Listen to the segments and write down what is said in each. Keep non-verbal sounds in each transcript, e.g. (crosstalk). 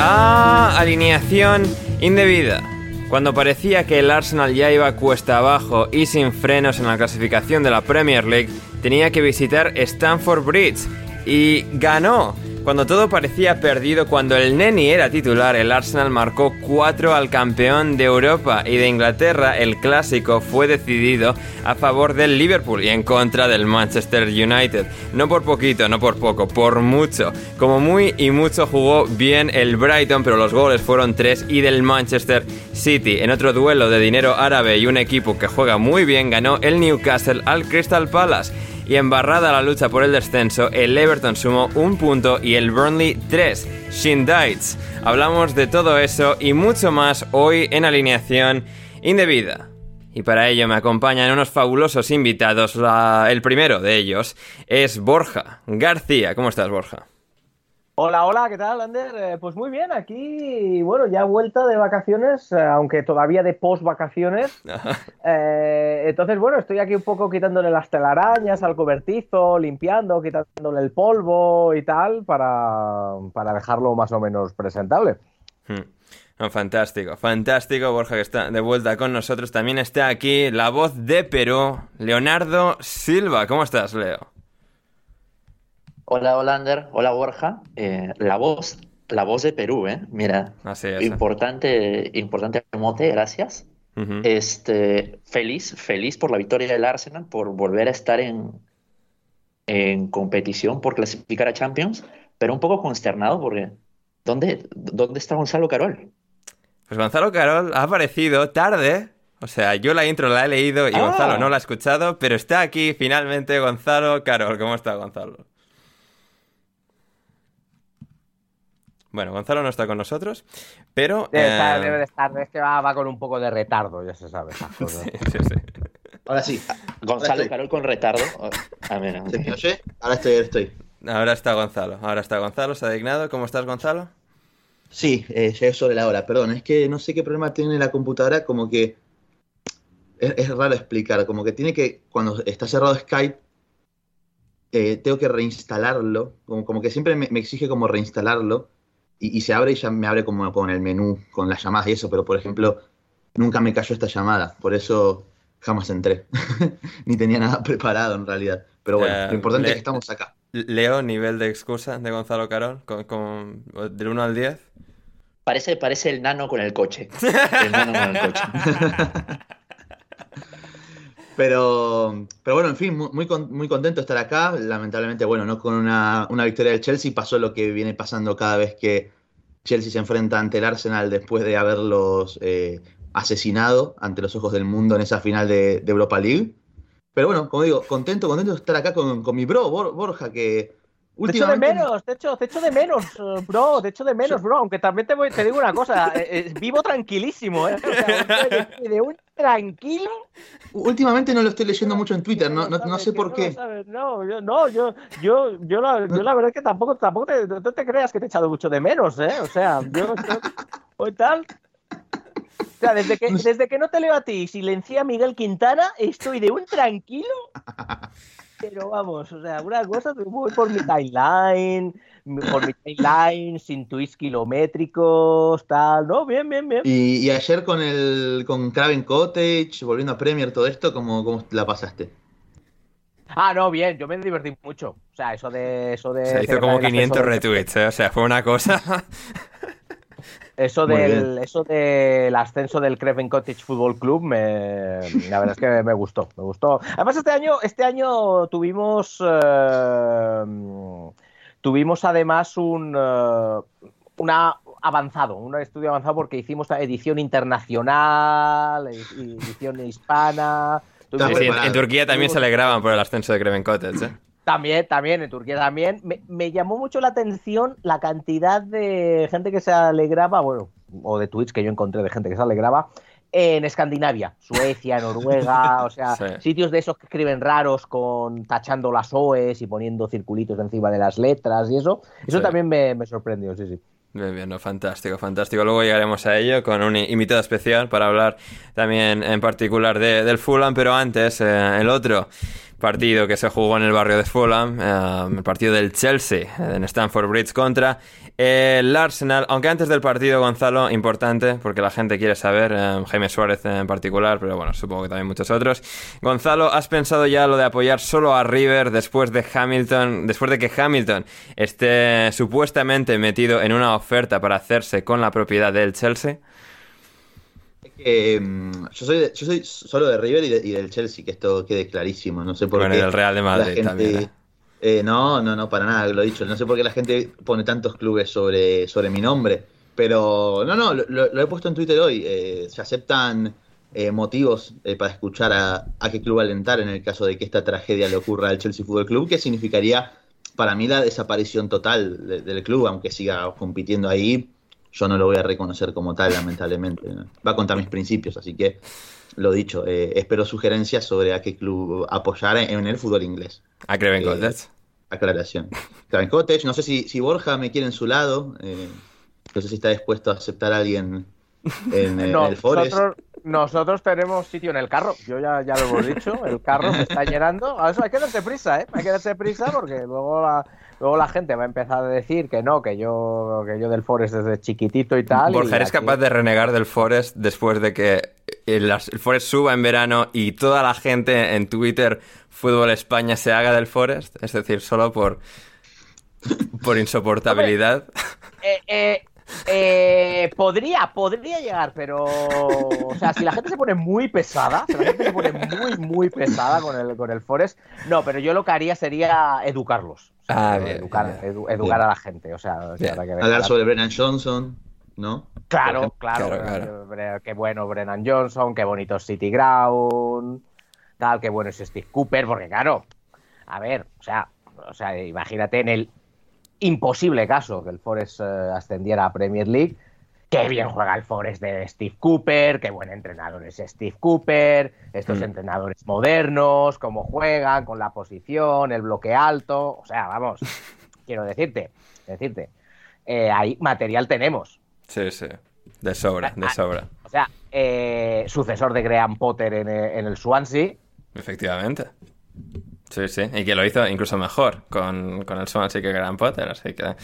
Bienvenidos a Alineación Indebida. Cuando parecía que el Arsenal ya iba cuesta abajo y sin frenos en la clasificación de la Premier League, tenía que visitar Stamford Bridge y ganó. Cuando todo parecía perdido, cuando el Neni era titular, el Arsenal marcó 4 al campeón de Europa y de Inglaterra. El clásico fue decidido a favor del Liverpool y en contra del Manchester United. No por poquito, no por poco, por mucho. Como muy y mucho jugó bien el Brighton, pero los goles fueron 3 y del Manchester City. En otro duelo de dinero árabe y un equipo que juega muy bien, ganó el Newcastle al Crystal Palace y embarrada la lucha por el descenso, el Everton sumó un punto y el Burnley 3. Shindites. Hablamos de todo eso y mucho más hoy en alineación indebida. Y para ello me acompañan unos fabulosos invitados. El primero de ellos es Borja García. ¿Cómo estás, Borja? Hola, hola, ¿qué tal, Ander? Eh, pues muy bien, aquí, bueno, ya vuelta de vacaciones, eh, aunque todavía de post-vacaciones. (laughs) Eh, entonces, bueno, estoy aquí un poco quitándole las telarañas al cobertizo, limpiando, quitándole el polvo y tal, para, para dejarlo más o menos presentable. Hmm. Fantástico, fantástico, Borja, que está de vuelta con nosotros. También está aquí la voz de Perú, Leonardo Silva. ¿Cómo estás, Leo? Hola, Holander. Hola, Borja. Eh, la voz, la voz de Perú, ¿eh? Mira, Así es. importante, importante mote, gracias. Este, feliz, feliz por la victoria del Arsenal, por volver a estar en, en competición, por clasificar a Champions, pero un poco consternado porque ¿dónde, dónde está Gonzalo Carol? Pues Gonzalo Carol ha aparecido tarde. O sea, yo la intro la he leído y Ah. Gonzalo no la ha escuchado, pero está aquí finalmente Gonzalo Carol. ¿Cómo está Gonzalo? Bueno, Gonzalo no está con nosotros, pero... Debe, estar, eh, debe de estar, es que va, va con un poco de retardo, ya se sabe. esas (laughs) cosas. sí, sí, sí. Ahora sí. Gonzalo. Carol con retardo. A ver, ¿Se me oye? Ahora estoy, ahora estoy. Ahora está Gonzalo, ahora está Gonzalo, se ha dignado. ¿Cómo estás, Gonzalo? Sí, eh, llegué sobre la hora, perdón. Es que no sé qué problema tiene la computadora, como que es, es raro explicar, como que tiene que, cuando está cerrado Skype, eh, tengo que reinstalarlo, como, como que siempre me, me exige como reinstalarlo, y, y se abre y ya me abre como con el menú, con las llamadas y eso, pero por ejemplo, nunca me cayó esta llamada, por eso jamás entré. (laughs) Ni tenía nada preparado en realidad. Pero bueno, Eh, lo importante le- es que estamos acá. Leo, nivel de excusa de Gonzalo Carol, con, con- del 1 al 10. Parece, parece el nano con el coche. (laughs) El nano con el coche. (laughs) Pero, pero bueno, en fin, muy, muy, con- muy contento de estar acá. Lamentablemente, bueno, no con una, una victoria del Chelsea. Pasó lo que viene pasando cada vez que Chelsea se enfrenta ante el Arsenal después de haberlos eh, asesinado ante los ojos del mundo en esa final de, Europa League. Pero bueno, como digo, contento, contento de estar acá con, con mi bro, Bor- Borja, que Te echo de menos, te echo, te echo de menos, eh, bro, te echo de menos, bro. Aunque también te, voy- te digo una cosa, eh, eh, vivo tranquilísimo, ¿eh? O sea, de, de un tranquilo. Últimamente no lo estoy leyendo mucho en Twitter, no, no, no sabes, sé por qué. No, yo, no, yo, yo, yo, la, yo la verdad es que tampoco, tampoco te, no te creas que te he echado mucho de menos, ¿eh? O sea, yo, o tal. O sea, desde que, desde que no te leo a ti y silencié a Miguel Quintana, estoy de un tranquilo. Pero vamos, o sea, una cosa, voy por mi timeline, por mi timeline, sin tweets kilométricos, tal, ¿no? Bien, bien, bien. Y, y ayer con el con Craven Cottage, volviendo a Premier, todo esto, ¿cómo, cómo la pasaste? Ah, no, bien, yo me divertí mucho. O sea, eso de. Eso de Se hizo como el 500 ascenso del- retweets, ¿eh? O sea, fue una cosa. (laughs) Eso del, eso del ascenso del Craven Cottage Football Club, me, la verdad es que me gustó, me gustó. Además, este año, este año tuvimos, eh, tuvimos además un, eh, una avanzado, un estudio avanzado porque hicimos la edición internacional, edi- edición hispana. En. Turquía también se alegraban por el ascenso de Craven Cottage, ¿eh? También, también, en Turquía también. Me, me llamó mucho la atención la cantidad de gente que se alegraba, bueno, o de tweets que yo encontré de gente que se alegraba en Escandinavia, Suecia, (laughs) Noruega, o sea, Sí. sitios de esos que escriben raros con tachando las OEs y poniendo circulitos encima de las letras y eso. Eso Sí. también me, me sorprendió, sí, sí. Bien, bien, no, fantástico, fantástico. Luego llegaremos a ello con un invitado especial para hablar también en particular de- del Fulham, pero antes eh, el otro partido que se jugó en el barrio de Fulham, eh, el partido del Chelsea en Stamford Bridge contra el Arsenal. Aunque antes del partido, Gonzalo, importante, porque la gente quiere saber, eh, Jaime Suárez en particular, pero bueno, supongo que también muchos otros. Gonzalo, ¿has pensado ya lo de apoyar solo a River después de Hamilton, después de que Hamilton esté supuestamente metido en una oferta para hacerse con la propiedad del Chelsea? Que mm, yo, soy de- yo soy solo de River y, de- y del Chelsea, que esto quede clarísimo. No sé por Bueno, qué. del Real de Madrid gente- también, ¿eh? eh, no, no, no, para nada, lo he dicho. No sé por qué la gente pone tantos clubes sobre, sobre mi nombre. Pero no, no, lo, lo- he puesto en Twitter hoy. eh, se aceptan eh, motivos eh, para escuchar a, a qué club alentar en el caso de que esta tragedia le ocurra al Chelsea Fútbol Club, que significaría para mí la desaparición total de- del club, aunque siga compitiendo ahí. Yo no lo voy a reconocer como tal, lamentablemente. Va contra mis principios, así que lo dicho, eh, espero sugerencias sobre a qué club apoyar en, en el fútbol inglés. A Craven Eh, Cottage. Aclaración. Craven Cottage, no sé si, si Borja me quiere en su lado, eh, no sé si está dispuesto a aceptar a alguien en, (laughs) en el Forest. nosotros, nosotros tenemos sitio en el carro, yo ya, ya lo hemos dicho, el carro se está llenando. A eso hay que darse prisa, ¿eh? Hay que darse prisa porque luego la, luego la gente va a empezar a decir que no, que yo, que yo del Forest desde chiquitito y tal. Borja, y ¿eres aquí- capaz de renegar del Forest después de que el, el Forest suba en verano y toda la gente en Twitter, Fútbol España, se haga del Forest? Es decir, solo por, por insoportabilidad. Eh, eh, eh, podría, podría llegar, pero. O sea, si la gente se pone muy pesada, si la gente se pone muy, muy pesada con el, con el Forest, no, pero yo lo que haría sería educarlos. O sea, Ah, bien, educar bien. edu- educar Bien. a la gente. O sea, que Hablar la- sobre Brennan Johnson, ¿no? Claro, claro, Claro, qué bueno Brennan Johnson, qué bonito City Ground, tal, qué bueno es Steve Cooper, porque claro, a ver, o sea, o sea, imagínate en el imposible caso que el Forest eh, ascendiera a Premier League, qué bien juega el Forest de Steve Cooper, qué buen entrenador es Steve Cooper, estos Mm. entrenadores modernos, cómo juegan, con la posición, el bloque alto, o sea, vamos, (laughs) quiero decirte, decirte, eh, ahí material tenemos. Sí, sí. De sobra, de sobra. O sea, eh, sucesor de Graham Potter en, eh, en el Swansea. Efectivamente. Sí, sí. Y que lo hizo incluso mejor con, con el Swansea que Graham Potter. Así que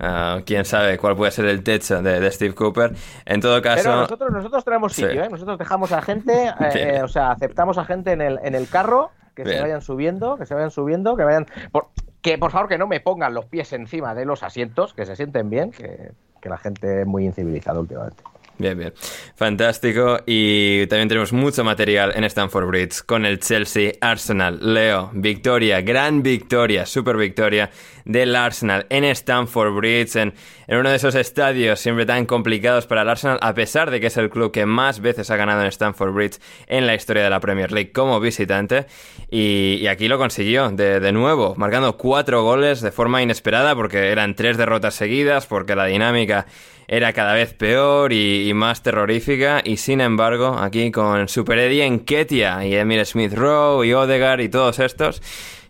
ah, quién sabe cuál puede ser el techo de, de Steve Cooper. En todo caso... Pero nosotros, nosotros tenemos Sí. sitio, ¿eh? Nosotros dejamos a gente, (laughs) eh, eh, o sea, aceptamos a gente en el, en el carro, que Bien. se vayan subiendo, que se vayan subiendo, que vayan... Por, que por favor que no me pongan los pies encima de los asientos, que se sienten bien, que, que la gente es muy incivilizada últimamente. Bien, bien. Fantástico. Y también tenemos mucho material en Stanford Bridge con el Chelsea Arsenal. Leo, victoria, gran victoria, super victoria del Arsenal en Stanford Bridge, en, uno de esos estadios siempre tan complicados para el Arsenal, a pesar de que es el club que más veces ha ganado en Stanford Bridge en la historia de la Premier League como visitante. Y, aquí lo consiguió de, de nuevo, marcando cuatro goles de forma inesperada porque eran tres derrotas seguidas, porque la dinámica era cada vez peor y, más terrorífica y sin embargo aquí con Super Eddie en Ketia y Emil Smith Rowe y Odegaard y todos estos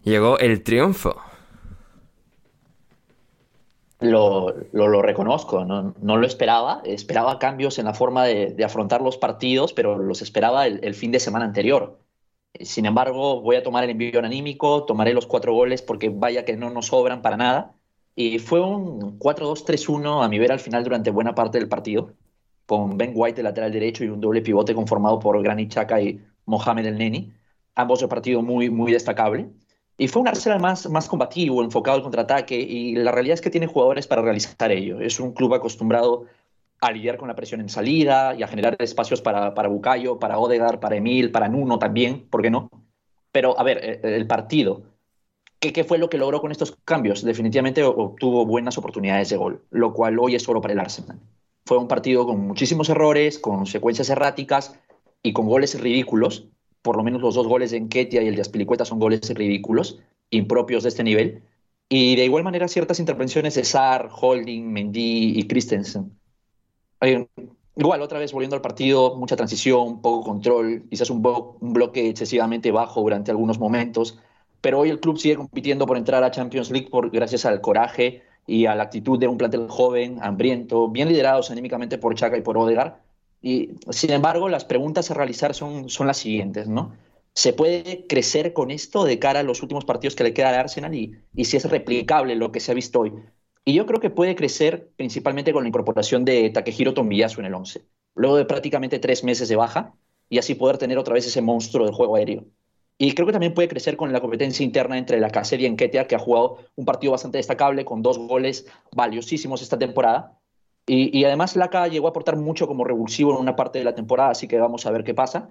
llegó el triunfo. Lo, lo, reconozco, no, no, lo esperaba. Esperaba cambios en la forma de, afrontar los partidos, pero los esperaba el, fin de semana anterior. Sin embargo, voy a tomar el envío anímico, tomaré los cuatro goles porque vaya que no nos sobran para nada. Y fue un 4-2-3-1 a mi ver al final durante buena parte del partido, con Ben White lateral derecho y un doble pivote conformado por Granit Xhaka y Mohamed El Neni, ambos de partido muy, muy destacable. Y fue un Arsenal más, más combativo, enfocado al contraataque, y la realidad es que tiene jugadores para realizar ello. Es un club acostumbrado a lidiar con la presión en salida y a generar espacios para, para Bucayo, para Odegaard, para Emil, para Nuno también, ¿por qué no? Pero, a ver, eh, el partido ¿Qué, fue lo que logró con estos cambios? Definitivamente obtuvo buenas oportunidades de gol, lo cual hoy es solo para el Arsenal. Fue un partido con muchísimos errores, con secuencias erráticas y con goles ridículos. Por lo menos los dos goles de Enquetia y el de Aspilicueta son goles ridículos, impropios de este nivel. Y de igual manera ciertas intervenciones de Sar, Holding, Mendy y Christensen. Eh, igual, otra vez volviendo al partido, mucha transición, poco control, quizás un, un bloque excesivamente bajo durante algunos momentos pero hoy el club sigue compitiendo por entrar a Champions League por, gracias al coraje y a la actitud de un plantel joven, hambriento, bien liderados anímicamente por Chaka y por Odegaard. Y, sin embargo, las preguntas a realizar son, son las siguientes, ¿no? ¿Se puede crecer con esto de cara a los últimos partidos que le queda al Arsenal y, y si es replicable lo que se ha visto hoy? Y yo creo que puede crecer principalmente con la incorporación de Takehiro Tombiyasu en el 11, luego de prácticamente tres meses de baja, y así poder tener otra vez ese monstruo del juego aéreo. Y creo que también puede crecer con la competencia interna entre la Cacer y Enquetia, que ha jugado un partido bastante destacable con dos goles valiosísimos esta temporada. Y, además Laca llegó a aportar mucho como revulsivo en una parte de la temporada, así que vamos a ver qué pasa.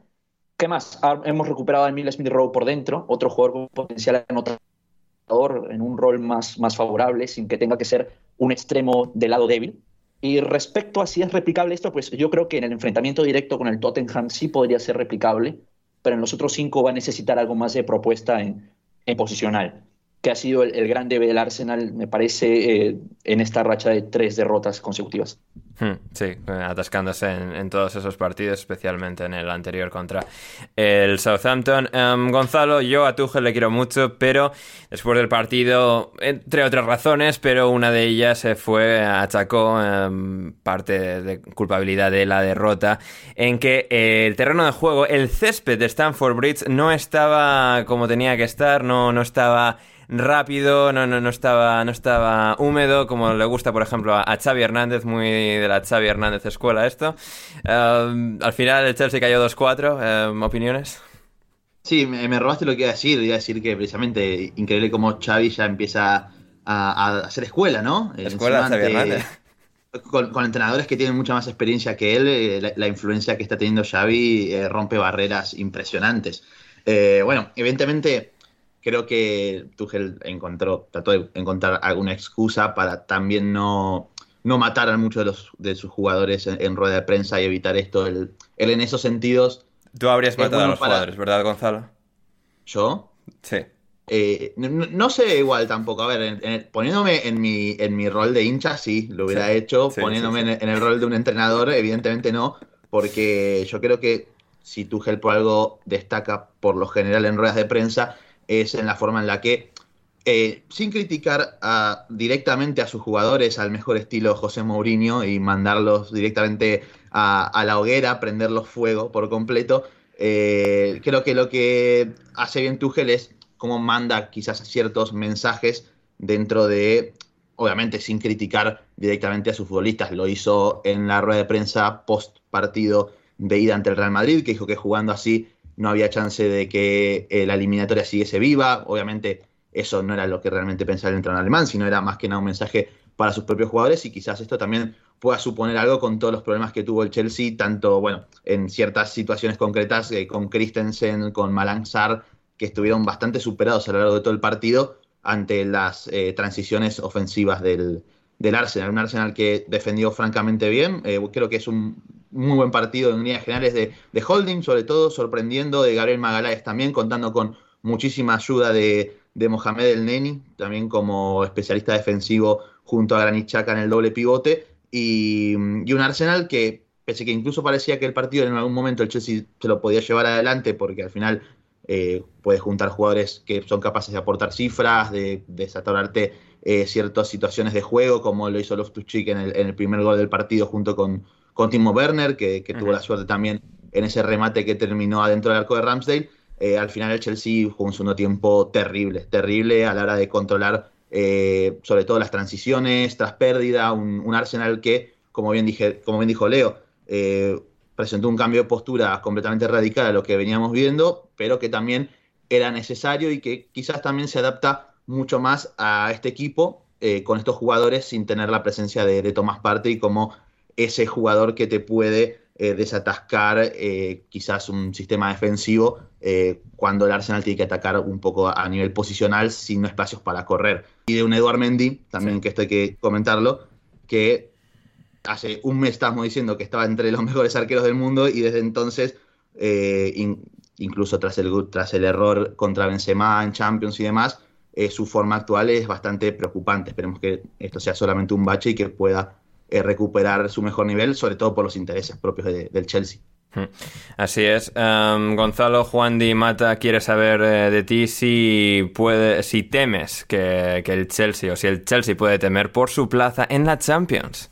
¿Qué más? Ah, hemos recuperado a Emil Smith Rowe por dentro, otro jugador con potencial anotador en un rol más, más favorable, sin que tenga que ser un extremo del lado débil. Y respecto a si es replicable esto, pues yo creo que en el enfrentamiento directo con el Tottenham sí podría ser replicable pero en los otros cinco va a necesitar algo más de propuesta en, posicional, que ha sido el, gran debe del Arsenal, me parece, eh, en esta racha de tres derrotas consecutivas. Hmm, sí, atascándose en, todos esos partidos, especialmente en el anterior contra el Southampton. Em, Gonzalo, yo a Tuchel le quiero mucho, pero después del partido, entre otras razones, pero una de ellas se fue, achacó em, parte de culpabilidad de la derrota, en que el terreno de juego, el césped de Stamford Bridge, no estaba como tenía que estar, no, no estaba rápido, no, no, no, estaba, no estaba húmedo, como le gusta, por ejemplo, a, Xavi Hernández, muy de la Xavi Hernández escuela esto. Em, al final el Chelsea cayó 2-4, em, ¿opiniones? Sí, me, robaste lo que iba a decir, iba a decir que precisamente increíble cómo Xavi ya empieza a, hacer escuela, ¿no? Escuela Xavi Hernández. Con, entrenadores que tienen mucha más experiencia que él, eh, la, influencia que está teniendo Xavi eh, rompe barreras impresionantes. Eh, bueno, evidentemente creo que Tuchel encontró, trató de encontrar alguna excusa para también no, no matar a muchos de, los, de sus jugadores en, rueda de prensa y evitar esto. Él, en esos sentidos. Tú habrías matado a los jugadores, ¿verdad, Gonzalo? ¿Yo? Sí. Eh, no, sé igual tampoco. A ver, poniéndome en mi, en mi rol de hincha, sí, lo hubiera hecho. poniéndome en, el rol de un entrenador, evidentemente no. Porque yo creo que si Tuchel por algo destaca por lo general en ruedas de prensa, es en la forma en la que, eh, sin criticar directamente a sus jugadores al mejor estilo José Mourinho y mandarlos directamente a, la hoguera, prenderlos fuego por completo, eh, creo que lo que hace bien Tuchel es cómo manda quizás ciertos mensajes dentro de, obviamente sin criticar directamente a sus futbolistas. Lo hizo en la rueda de prensa post partido de ida ante el Real Madrid, que dijo que jugando así no había chance de que eh, la eliminatoria siguiese viva. Obviamente eso no era lo que realmente pensaba el entrenador alemán, sino era más que nada un mensaje para sus propios jugadores y quizás esto también pueda suponer algo con todos los problemas que tuvo el Chelsea, tanto, bueno, en ciertas situaciones concretas eh, con Christensen, con Malang Sarr, que estuvieron bastante superados a lo largo de todo el partido ante las eh, transiciones ofensivas del, del, Arsenal. Un Arsenal que defendió francamente bien. Creo que es un muy buen partido en líneas generales de, de, Holding, sobre todo sorprendiendo de Gabriel Magaláes también, contando con muchísima ayuda de, de Mohamed El Neni, también como especialista defensivo junto a Granit en el doble pivote. Y, y un Arsenal que, pese que incluso parecía que el partido en algún momento el Chelsea se lo podía llevar adelante, porque al final eh, puedes juntar jugadores que son capaces de aportar cifras, de desatorarte eh, ciertas situaciones de juego, como lo hizo Loftus-Cheek en el, en el primer gol del partido junto con, con Timo Werner, que, que uh -huh. tuvo la suerte también en ese remate que terminó adentro del arco de Ramsdale. Eh, al final el Chelsea jugó un segundo tiempo terrible, terrible a la hora de controlar eh, sobre todo las transiciones tras pérdida, un, un, Arsenal que, como bien, dije, como bien dijo Leo, eh, presentó un cambio de postura completamente radical a lo que veníamos viendo, pero que también era necesario y que quizás también se adapta mucho más a este equipo eh, con estos jugadores sin tener la presencia de, de Tomás Partey como ese jugador que te puede eh, desatascar eh, quizás un sistema defensivo eh, cuando el Arsenal tiene que atacar un poco a nivel posicional sin espacios para correr. Y de un Eduard Mendy, también sí. que esto hay que comentarlo, que hace un mes estábamos diciendo que estaba entre los (laughs) mejores arqueros del mundo y desde entonces, in, incluso tras el, tras el error contra Benzema en Champions y demás, su forma actual es bastante preocupante. Esperemos que esto sea solamente un bache y que pueda eh, recuperar su mejor nivel, sobre todo por los intereses propios de, del Chelsea. Hmm. Así es. Um, Gonzalo Juan Di Mata quiere saber eh, de ti si puede, si temes que, que, el Chelsea o si el Chelsea puede temer por su plaza en la Champions.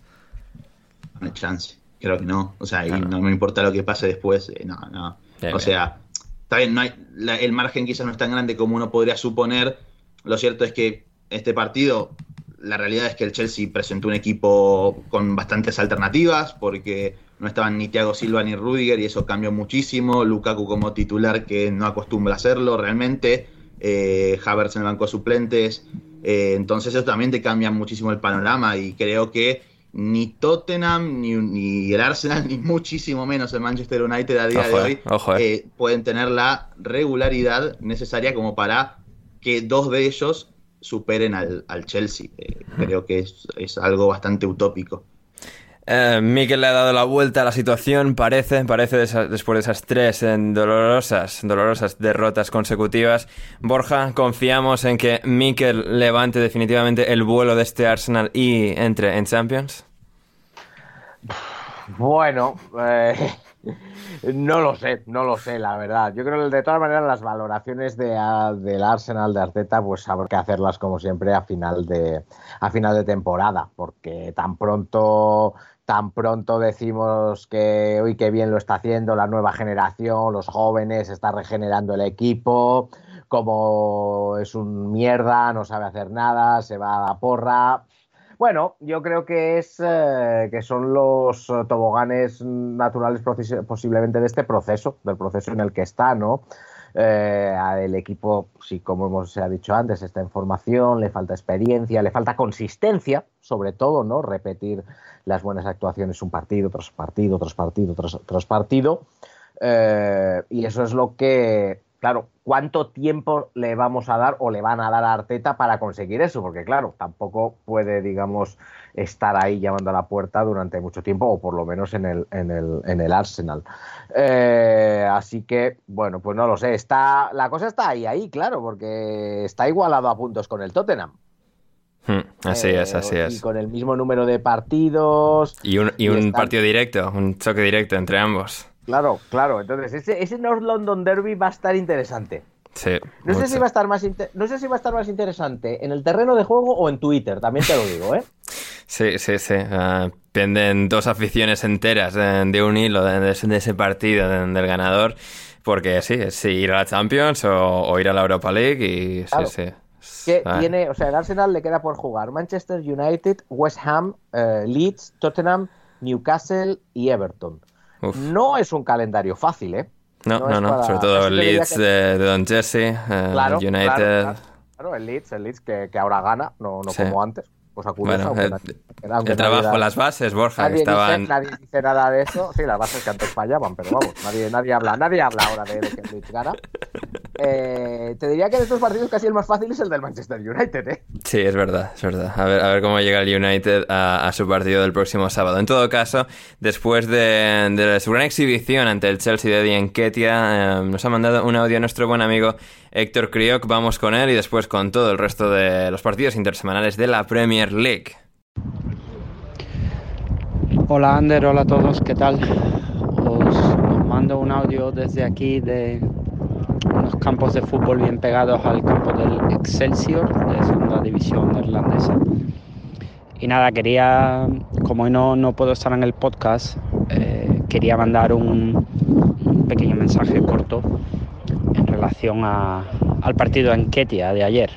No hay chance, creo que no. O sea, claro. y no me importa lo que pase después. Eh, no, no. Bien, o sea, está bien, no hay, la, el margen quizás no es tan grande como uno podría suponer. Lo cierto es que este partido la realidad es que el Chelsea presentó un equipo con bastantes alternativas, porque no estaban ni Thiago Silva ni Rudiger, y eso cambió muchísimo. Lukaku como titular, que no acostumbra a hacerlo realmente. Eh, Havertz en el banco de suplentes. Eh, entonces, eso también te cambia muchísimo el panorama, y creo que ni Tottenham, ni, ni, el Arsenal, (laughs) ni muchísimo menos el Manchester United a día ojo, de hoy ojo, eh. eh, pueden tener la regularidad necesaria como para que dos de ellos superen al, al Chelsea. Eh, creo que es, es, algo bastante utópico. Eh, Mikel le ha dado la vuelta a la situación, parece, parece de esa, después de esas tres eh, dolorosas, dolorosas derrotas consecutivas. Borja, confiamos en que Mikel levante definitivamente el vuelo de este Arsenal y entre en Champions. (laughs) Bueno, eh, (laughs) no lo sé, no lo sé, la verdad. Yo creo que de todas maneras las valoraciones de, del Arsenal de Arteta, pues habrá que hacerlas como siempre a final de a final de temporada, porque tan pronto tan pronto decimos que uy qué bien lo está haciendo la nueva generación, los jóvenes, está regenerando el equipo, como es un mierda, no sabe hacer nada, se va a la porra. Bueno, yo creo que es eh, que son los toboganes naturales posiblemente de este proceso, del proceso en el que está, ¿no? Eh, el equipo, sí, como hemos ha dicho antes, está en formación, le falta experiencia, le falta consistencia, sobre todo, ¿no? Repetir las buenas actuaciones un partido tras partido, tras partido, tras, partido. Eh, y eso es lo que, claro, ¿cuánto tiempo le vamos a dar o le van a dar a Arteta para conseguir eso? Porque, claro, tampoco puede, digamos, estar ahí llamando a la puerta durante mucho tiempo, o por lo menos en el, en el, en el Arsenal. Eh, así que, bueno, pues no lo sé. Está, la cosa está ahí, ahí, claro, porque está igualado a puntos con el Tottenham. Hmm, así eh, es, así es. Y con el mismo número de partidos. Y un, y y un partido directo, un choque directo entre ambos. Claro, claro. Entonces, ese, ese North London Derby va a estar interesante. Sí, no sé, si va a estar más no sé si va a estar más interesante en el terreno de juego o en Twitter, también te lo digo, ¿eh? Sí, sí, sí. Uh, penden dos aficiones enteras de, de un hilo de, de, ese partido de, del ganador. Porque sí, es si ir a la Champions o, o, ir a la Europa League y claro. sí, sí. Que tiene, o sea, el Arsenal le queda por jugar Manchester United, West Ham, uh, Leeds, Tottenham, Newcastle y Everton. Uf. No es un calendario fácil, ¿eh? No, no, no, no. Para... sobre todo el Leeds que... de, de, Don Jesse, uh, claro, United. Claro, claro. claro, el Leeds, el Leeds que, que ahora gana, no, no sí. como antes. Cosa curiosa. Bueno, aunque el, nadie- aunque el nadie trabajo, da- las bases, Borja, que Nadie, estaban... dice, nadie dice nada de eso. Sí, las bases que antes fallaban, pero vamos, nadie, nadie habla, nadie habla ahora de, de que el Leeds gana. Eh, te diría que de estos partidos casi el más fácil es el del Manchester United, ¿eh? Sí, es verdad, es verdad. A ver, a ver cómo llega el United a, a su partido del próximo sábado. En todo caso, después de, de su gran exhibición ante el Chelsea de Eddie Nketiah, eh, nos ha mandado un audio nuestro buen amigo Héctor Crioc. Vamos con él y después con todo el resto de los partidos intersemanales de la Premier League. Hola Ander, hola a todos, ¿qué tal? Os, os mando un audio desde aquí de unos campos de fútbol bien pegados al campo del Excelsior de segunda división neerlandesa. Y nada, quería, como hoy no, no puedo estar en el podcast, eh, quería mandar un, un pequeño mensaje corto en relación a- al partido en Ketia de ayer.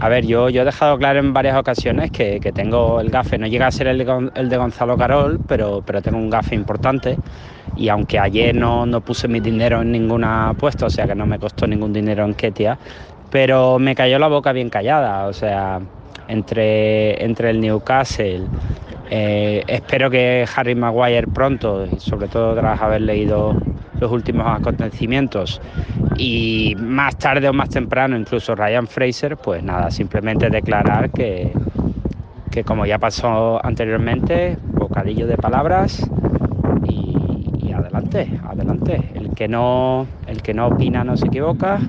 A ver, yo, yo he dejado claro en varias ocasiones que, que tengo el gafe, no llega a ser el el de Gonzalo Carol, pero, pero tengo un gafe importante y aunque ayer no, no puse mi dinero en ninguna apuesta, o sea que no me costó ningún dinero en Ketia, pero me cayó la boca bien callada, o sea, entre, entre el Newcastle, eh, espero que Harry Maguire pronto, sobre todo tras haber leído los últimos acontecimientos, y más tarde o más temprano incluso Ryan Fraser, pues nada, simplemente declarar que, que como ya pasó anteriormente, bocadillo de palabras adelante, adelante. El que no, el que no opina no se equivoca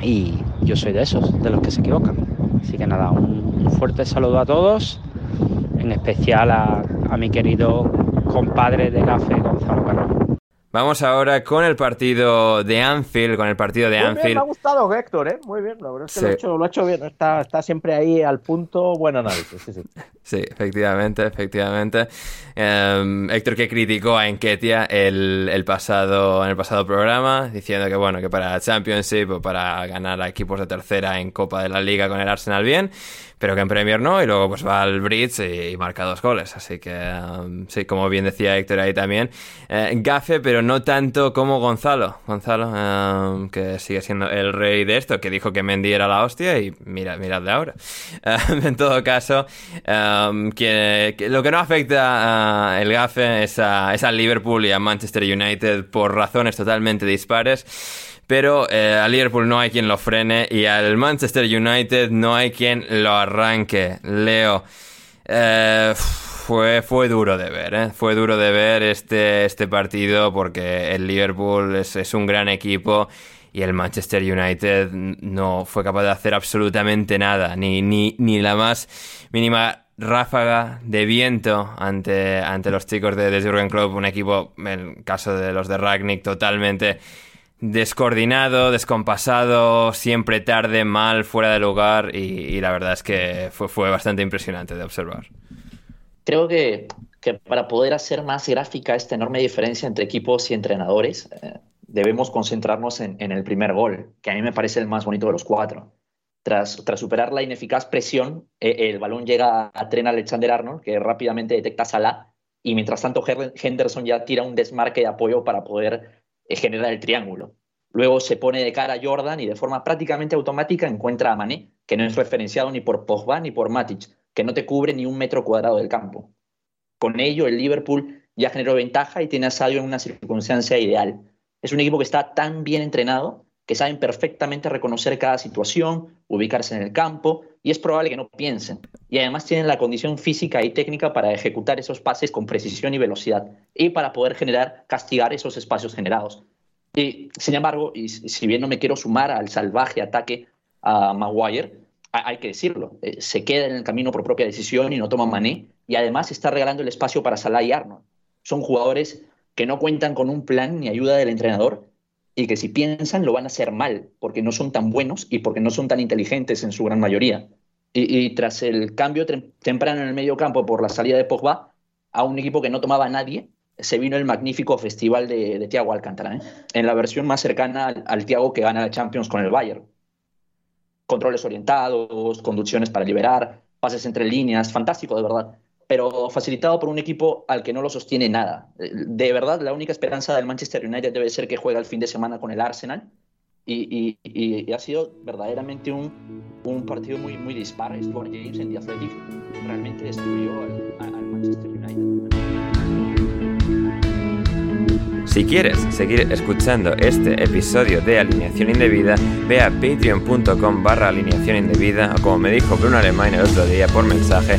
y yo soy de esos, de los que se equivocan. Así que nada, un, un fuerte saludo a todos, en especial a, a mi querido compadre de Gafe, Gonzalo Carrón. Vamos ahora con el partido de Anfield, con el partido de Muy bien, me ha Anfield. gustado Héctor, ¿eh? Muy bien, la verdad es que Sí. lo, ha hecho, lo ha hecho bien, está, está siempre ahí al punto, buen análisis, sí, sí. (laughs) Sí, efectivamente, efectivamente. Em, Héctor que criticó a Enketia el, el pasado, en el pasado programa, diciendo que bueno, que para Championship o para ganar a equipos de tercera en Copa de la Liga con el Arsenal bien, pero que en Premier no, y luego pues va al Bridge y, y marca dos goles. Así que em, sí, como bien decía Héctor ahí también, eh, gafe, pero no tanto como Gonzalo. Gonzalo, em, que sigue siendo el rey de esto, que dijo que Mendy era la hostia y mira, miradle ahora. (laughs) En todo caso, em, que, que lo que no afecta a el gafe es a, es al Liverpool y a Manchester United por razones totalmente dispares. Pero eh, a Liverpool no hay quien lo frene y al Manchester United no hay quien lo arranque. Leo, eh, fue, fue duro de ver, ¿eh? Fue duro de ver este, este partido porque el Liverpool es, es un gran equipo y el Manchester United no fue capaz de hacer absolutamente nada, ni, ni, ni la más mínima ráfaga de viento ante, ante los chicos de, de Jurgen Klopp, un equipo, en el caso de los de Ragnick, totalmente descoordinado, descompasado, siempre tarde, mal, fuera de lugar y, la verdad es que fue, bastante impresionante de observar. Creo que, que para poder hacer más gráfica esta enorme diferencia entre equipos y entrenadores, eh, debemos concentrarnos en, el primer gol, que a mí me parece el más bonito de los cuatro. Tras, tras superar la ineficaz presión, eh, el balón llega a Tren Alexander-Arnold, que rápidamente detecta a Salah, y mientras tanto Henderson ya tira un desmarque de apoyo para poder generar el triángulo. Luego se pone de cara a Jordan y de forma prácticamente automática encuentra a Mané, que no es referenciado ni por Pogba ni por Matic, que no te cubre ni un metro cuadrado del campo. Con ello, el Liverpool ya generó ventaja y tiene a Sadio en una circunstancia ideal. Es un equipo que está tan bien entrenado que saben perfectamente reconocer cada situación, ubicarse en el campo y es probable que no piensen. Y además tienen la condición física y técnica para ejecutar esos pases con precisión y velocidad y para poder generar, castigar esos espacios generados. Y, sin embargo, y si bien no me quiero sumar al salvaje ataque a Maguire, ha- hay que decirlo, eh, se queda en el camino por propia decisión y no toma mané, y además está regalando el espacio para Salah y Arnold. Son jugadores que no cuentan con un plan ni ayuda del entrenador y que si piensan lo van a hacer mal, porque no son tan buenos y porque no son tan inteligentes en su gran mayoría. Y, tras el cambio tem- temprano en el medio campo por la salida de Pogba, a un equipo que no tomaba a nadie, se vino el magnífico festival de, de Thiago Alcántara, ¿eh? en la versión más cercana al, al Thiago que gana la Champions con el Bayern. Controles orientados, conducciones para liberar, pases entre líneas, fantástico de verdad, pero facilitado por un equipo al que no lo sostiene nada. De verdad, la única esperanza del Manchester United debe ser que juegue el fin de semana con el Arsenal Y, y, ha sido verdaderamente un, un partido muy, muy dispar. Stuart James en The Athletic realmente destruyó al, al Manchester United. Si quieres seguir escuchando este episodio de Alineación Indebida, ve a patreon.com barra alineación indebida o como me dijo Bruno Alemán el otro día por mensaje,